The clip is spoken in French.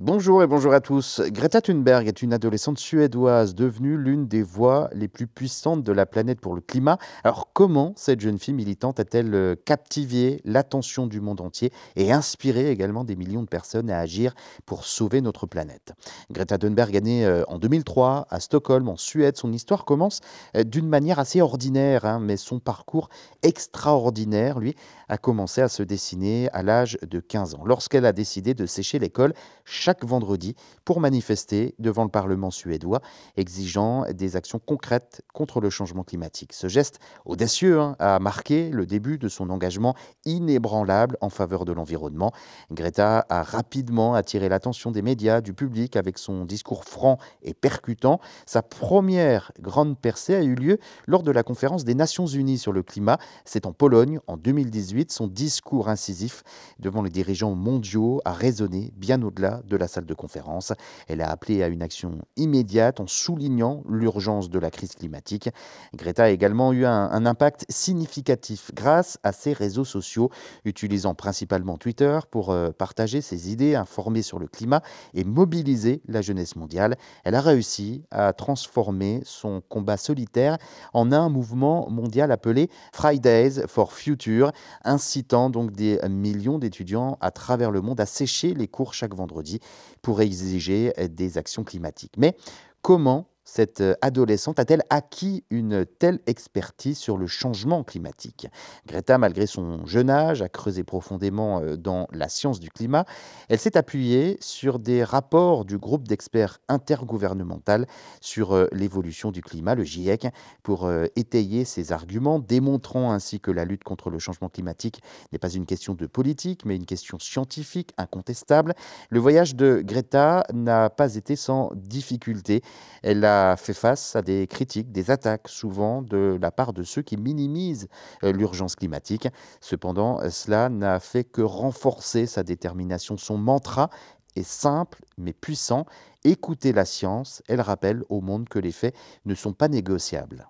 Bonjour et bonjour à tous. Greta Thunberg est une adolescente suédoise devenue l'une des voix les plus puissantes de la planète pour le climat. Alors comment cette jeune fille militante a-t-elle euh, captivé l'attention du monde entier et inspiré également des millions de personnes à agir pour sauver notre planète? Greta Thunberg est née euh, en 2003 à Stockholm en Suède. Son histoire commence euh, d'une manière assez ordinaire, hein, mais son parcours extraordinaire, lui, a commencé à se dessiner à l'âge de 15 ans, lorsqu'elle a décidé de sécher l'école chaque vendredi pour manifester devant le Parlement suédois, exigeant des actions concrètes contre le changement climatique. Ce geste audacieux hein, a marqué le début de son engagement inébranlable en faveur de l'environnement. Greta a rapidement attiré l'attention des médias, du public, avec son discours franc et percutant. Sa première grande percée a eu lieu lors de la conférence des Nations Unies sur le climat. C'est en Pologne en 2018. Son discours incisif devant les dirigeants mondiaux a résonné bien au-delà de la salle de conférence. Elle a appelé à une action immédiate en soulignant l'urgence de la crise climatique. Greta a également eu un, un impact significatif grâce à ses réseaux sociaux, utilisant principalement Twitter pour euh, partager ses idées, informer sur le climat et mobiliser la jeunesse mondiale. Elle a réussi à transformer son combat solitaire en un mouvement mondial appelé Fridays for Future, incitant donc des millions d'étudiants à travers le monde à sécher les cours chaque vendredi pour exiger des actions climatiques. Mais comment cette euh, adolescente a-t-elle acquis une telle expertise sur le changement climatique? Greta, malgré son jeune âge, a creusé profondément euh, dans la science du climat. Elle s'est appuyée sur des rapports du groupe d'experts intergouvernemental sur euh, l'évolution du climat, le GIEC, pour étayer ses arguments, démontrant ainsi que la lutte contre le changement climatique n'est pas une question de politique, mais une question scientifique incontestable. Le voyage de Greta n'a pas été sans difficulté. Elle a fait face à des critiques, des attaques, souvent de la part de ceux qui minimisent euh, l'urgence climatique. Cependant, cela n'a fait que renforcer sa détermination. Son mantra est simple mais puissant. Écoutez la science, elle rappelle au monde que les faits ne sont pas négociables.